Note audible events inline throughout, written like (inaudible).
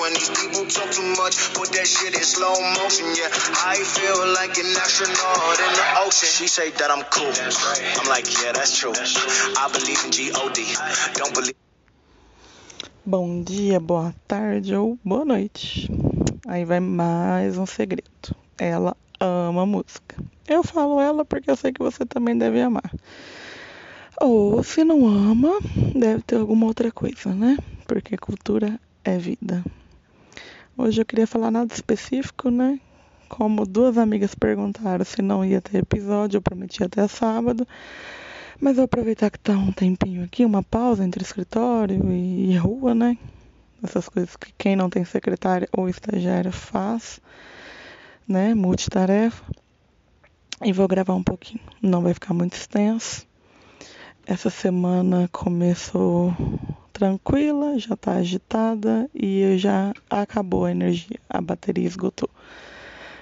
When these people talk too much, put that shit in slow motion. Yeah, I feel like an astronaut in the ocean. She say that I'm cool. I'm like, yeah, that's true. I believe in G-O-D. Don't believe. Bom dia, boa tarde ou boa noite. Aí vai mais um segredo. Ela ama música. Eu falo ela porque eu sei que você também deve amar. Ou se não ama, deve ter alguma outra coisa, né? Porque cultura é vida. Hoje eu queria falar nada específico, né? Como duas amigas perguntaram se não ia ter episódio, eu prometi até sábado. Mas vou aproveitar que tá um tempinho aqui, uma pausa entre escritório e rua, né? Essas coisas que quem não tem secretária ou estagiária faz, né? Multitarefa. E vou gravar um pouquinho. Não vai ficar muito extenso. Essa semana começou tranquila, já tá agitada e já acabou a energia, a bateria esgotou.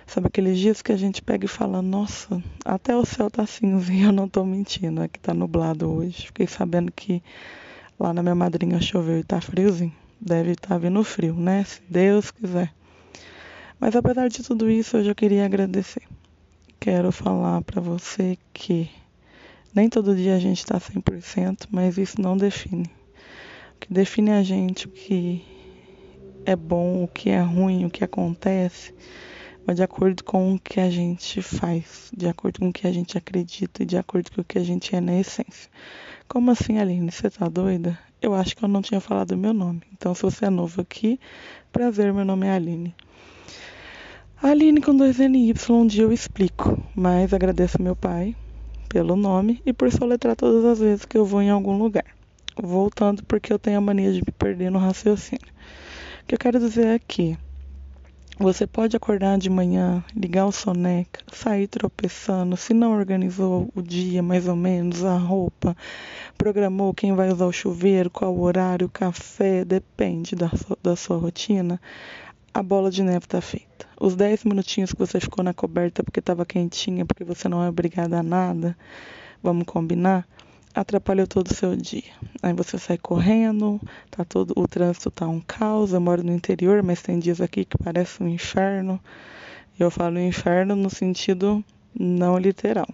Sabe aqueles dias que a gente pega e fala, nossa, até o céu tá cinza (laughs) eu não tô mentindo, é que tá nublado hoje. Fiquei sabendo que lá na minha madrinha choveu e tá friozinho. Deve estar tá vindo frio, né? Se Deus quiser. Mas apesar de tudo isso, hoje eu queria agradecer. Quero falar para você que nem todo dia a gente está 100%, mas isso não define. O que define a gente, o que é bom, o que é ruim, o que acontece, mas de acordo com o que a gente faz, de acordo com o que a gente acredita e de acordo com o que a gente é na essência. Como assim, Aline? Você tá doida? Eu acho que eu não tinha falado meu nome. Então, se você é novo aqui, prazer, meu nome é Aline. Aline com dois NY, um dia eu explico, mas agradeço meu pai pelo nome e por soletrar todas as vezes que eu vou em algum lugar. Voltando porque eu tenho a mania de me perder no raciocínio. O que eu quero dizer é que você pode acordar de manhã, ligar o soneca, sair tropeçando, se não organizou o dia mais ou menos, a roupa, programou quem vai usar o chuveiro, qual o horário, o café, depende da da sua rotina, a bola de neve está feita. Os 10 minutinhos que você ficou na coberta porque estava quentinha, porque você não é obrigada a nada, vamos combinar? atrapalhou todo o seu dia. Aí você sai correndo, tá todo o trânsito tá um caos. Eu moro no interior, mas tem dias aqui que parece um inferno. Eu falo inferno no sentido não literal.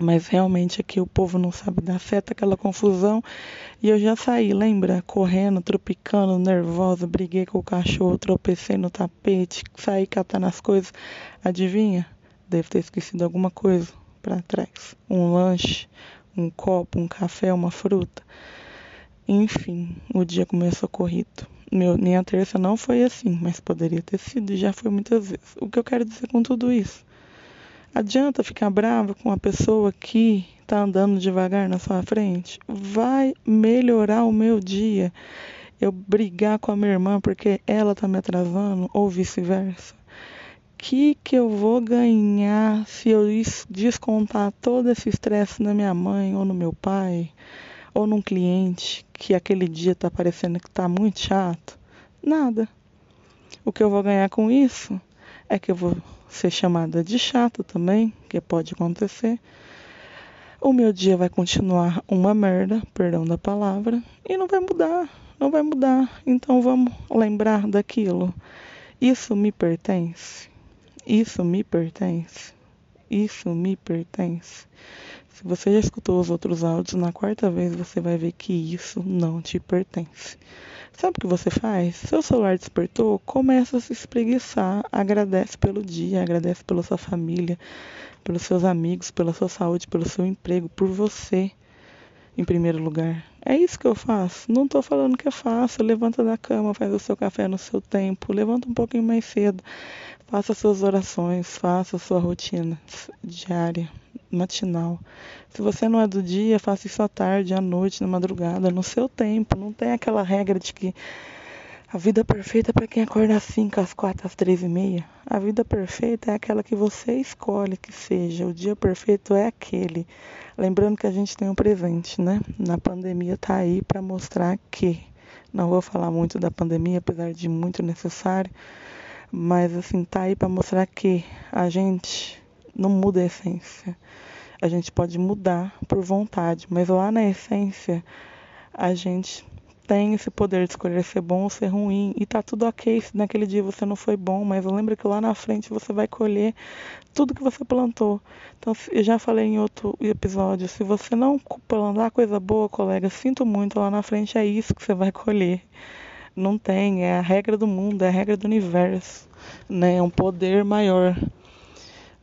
Mas realmente aqui o povo não sabe dar seta, aquela confusão. E eu já saí, lembra? Correndo, tropicando, nervosa, briguei com o cachorro, tropecei no tapete, saí catando as coisas. Adivinha? Devo ter esquecido alguma coisa para trás. Um lanche, um copo, um café, uma fruta. Enfim, o dia começou corrido. Meu, minha terça não foi assim, mas poderia ter sido e já foi muitas vezes. O que eu quero dizer com tudo isso? Adianta ficar brava com a pessoa que está andando devagar na sua frente? Vai melhorar o meu dia eu brigar com a minha irmã porque ela está me atrasando ou vice-versa? que que eu vou ganhar se eu descontar todo esse estresse na minha mãe ou no meu pai ou num cliente que aquele dia está parecendo que está muito chato? Nada. O que eu vou ganhar com isso é que eu vou ser chamada de chato também, que pode acontecer. O meu dia vai continuar uma merda, perdão da palavra, e não vai mudar, não vai mudar. Então vamos lembrar daquilo. Isso me pertence. Isso me pertence. Isso me pertence. Se você já escutou os outros áudios, na quarta vez você vai ver que isso não te pertence. Sabe o que você faz? Seu celular despertou, começa a se espreguiçar, agradece pelo dia, agradece pela sua família, pelos seus amigos, pela sua saúde, pelo seu emprego, por você em primeiro lugar. É isso que eu faço. Não estou falando que é fácil. Levanta da cama, faz o seu café no seu tempo, levanta um pouquinho mais cedo, faça suas orações, faça sua rotina diária, matinal. Se você não é do dia, faça isso à tarde, à noite, na madrugada, no seu tempo. Não tem aquela regra de que A vida perfeita é para quem acorda às 5, às 4, às 3 e meia. A vida perfeita é aquela que você escolhe que seja. O dia perfeito é aquele. Lembrando que a gente tem um presente, né? Na pandemia tá aí para mostrar que. Não vou falar muito da pandemia, apesar de muito necessário, mas assim, tá aí para mostrar que a gente não muda a essência. A gente pode mudar por vontade, mas lá na essência a gente tem esse poder de escolher ser bom ou ser ruim. E tá tudo ok se naquele dia você não foi bom, mas lembra que lá na frente você vai colher tudo que você plantou. Então, eu já falei em outro episódio, se você não plantar coisa boa, colega, sinto muito, lá na frente é isso que você vai colher. Não tem, é a regra do mundo, é a regra do universo, né? É um poder maior.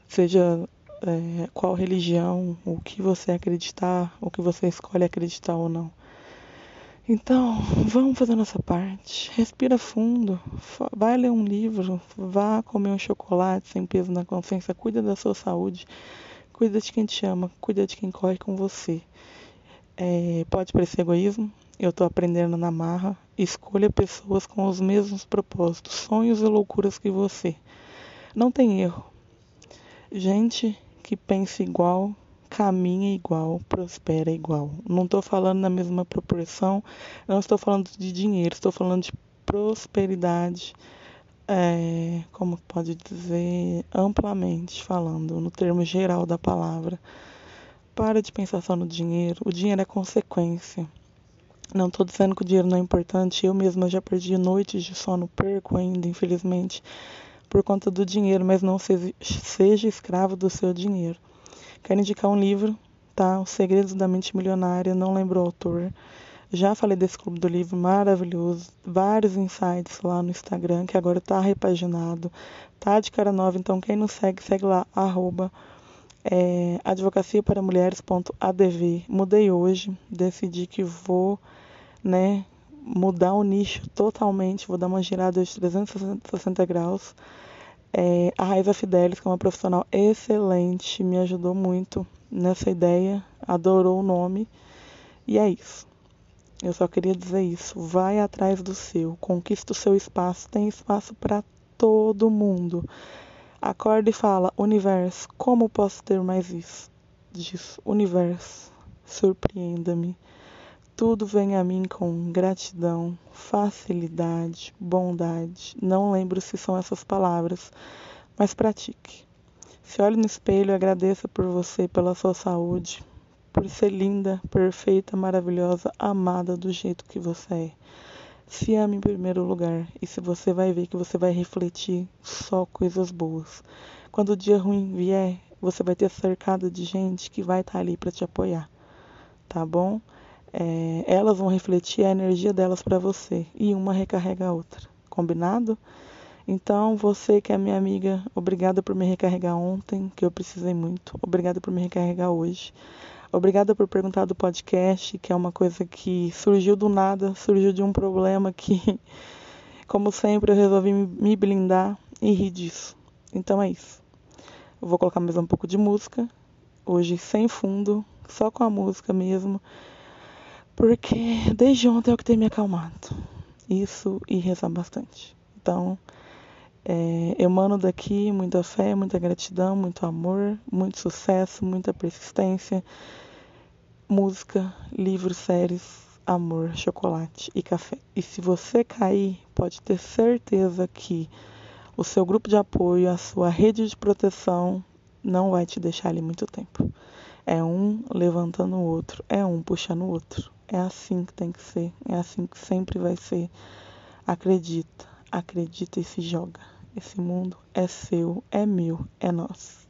Seja é, qual religião, o que você acreditar, o que você escolhe acreditar ou não. Então, vamos fazer nossa parte. Respira fundo. Vai ler um livro. Vá comer um chocolate sem peso na consciência. Cuida da sua saúde. Cuida de quem te ama. Cuida de quem corre com você. É, pode parecer egoísmo. Eu estou aprendendo na marra. Escolha pessoas com os mesmos propósitos, sonhos e loucuras que você. Não tem erro. Gente que pensa igual caminha igual, prospera igual. Não estou falando na mesma proporção, não estou falando de dinheiro, estou falando de prosperidade, é, como pode dizer, amplamente falando, no termo geral da palavra. Para de pensar só no dinheiro, o dinheiro é consequência. Não estou dizendo que o dinheiro não é importante, eu mesma já perdi noites de sono, perco ainda, infelizmente, por conta do dinheiro, mas não seja, escravo do seu dinheiro. Quero indicar um livro, tá? Os Segredos da Mente Milionária, não lembro o autor. Já falei desse clube do livro maravilhoso, vários insights lá no Instagram, que agora tá repaginado, tá de cara nova, então quem não segue, segue lá, arroba é, advocaciaparamulheres.adv. Mudei hoje, decidi que vou, né, mudar o nicho totalmente, vou dar uma girada de 360 graus é, a Raiza Fidelis, que é uma profissional excelente, me ajudou muito nessa ideia, adorou o nome. E é isso. Eu só queria dizer isso. Vai atrás do seu, conquista o seu espaço, tem espaço para todo mundo. Acorda e fala: Universo, como posso ter mais isso? Disso, Universo, surpreenda-me. Tudo vem a mim com gratidão, facilidade, bondade. Não lembro se são essas palavras, mas pratique. Se olhe no espelho e agradeça por você, pela sua saúde, por ser linda, perfeita, maravilhosa, amada do jeito que você é. Se ame em primeiro lugar e se você vai ver que você vai refletir só coisas boas. Quando o dia ruim vier, você vai ter cercado de gente que vai estar tá ali para te apoiar. Tá bom? É, elas vão refletir a energia delas para você e uma recarrega a outra. Combinado? Então, você que é minha amiga, obrigada por me recarregar ontem, que eu precisei muito. Obrigada por me recarregar hoje. Obrigada por perguntar do podcast, que é uma coisa que surgiu do nada, surgiu de um problema que, (laughs) como sempre, eu resolvi me blindar e rir disso. Então é isso. Eu vou colocar mais um pouco de música, hoje sem fundo, só com a música mesmo porque desde ontem é o que tem me acalmado. Isso e rezar bastante. Então, é, emano daqui muita fé, muita gratidão, muito amor, muito sucesso, muita persistência, música, livros, séries, amor, chocolate e café. E se você cair, pode ter certeza que o seu grupo de apoio, a sua rede de proteção não vai te deixar ali muito tempo. É um levantando o outro, é um puxando o outro. É assim que tem que ser, é assim que sempre vai ser. Acredita, acredita e se joga. Esse mundo é seu, é meu, é nosso.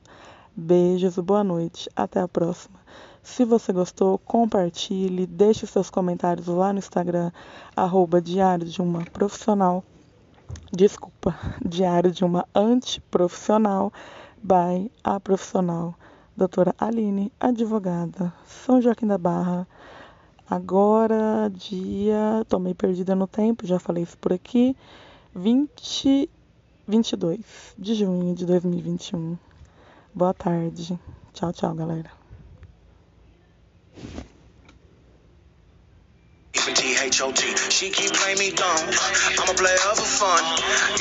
Beijos, boa noite, até a próxima. Se você gostou, compartilhe, deixe seus comentários lá no Instagram, arroba Diário de uma Profissional. Desculpa, (laughs) Diário de uma Antiprofissional, by a profissional, doutora Aline, advogada, São Joaquim da Barra, Agora, dia. Tô meio perdida no tempo, já falei isso por aqui. 20, 22 de junho de 2021. Boa tarde. Tchau, tchau, galera. H-O-T. She keep playing me dumb. I'm a player for fun.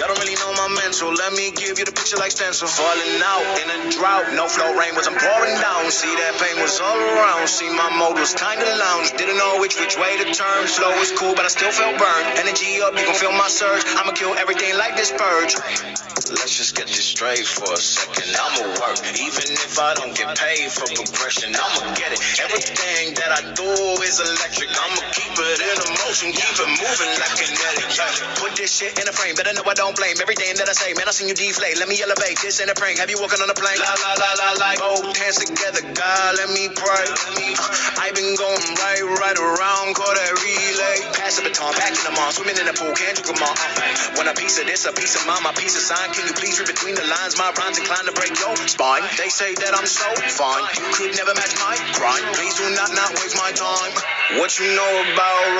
Y'all don't really know my mental. Let me give you the picture like stencil. Falling out in a drought. No flow rain was I'm pouring down. See that pain was all around. See my mode was kinda lounge. Didn't know which which way to turn. Slow was cool, but I still felt burned. Energy up, you can feel my surge. I'ma kill everything like this purge. Let's just get this straight for a second. I'ma work, even if I don't get paid for progression. I'ma get it. Everything that I do is electric. I'ma keep it in motion, keep it moving like kinetic. Put this shit in a frame, better know I don't blame everything that I say. Man, I seen you deflate. Let me elevate. This ain't a prank. Have you walking on a plane? La la la la la. Both hands together, God, let me pray. I've been going right, right around, call that relay. Pass the baton, back in the mall, swimming in the pool, can't them all. Uh, when a piece of this, a piece of mine, my piece of sign. Can you please read between the lines? My rhymes inclined to break your spine. They say that I'm so fine. You could never match my grind. Please do not not waste my time. What you know about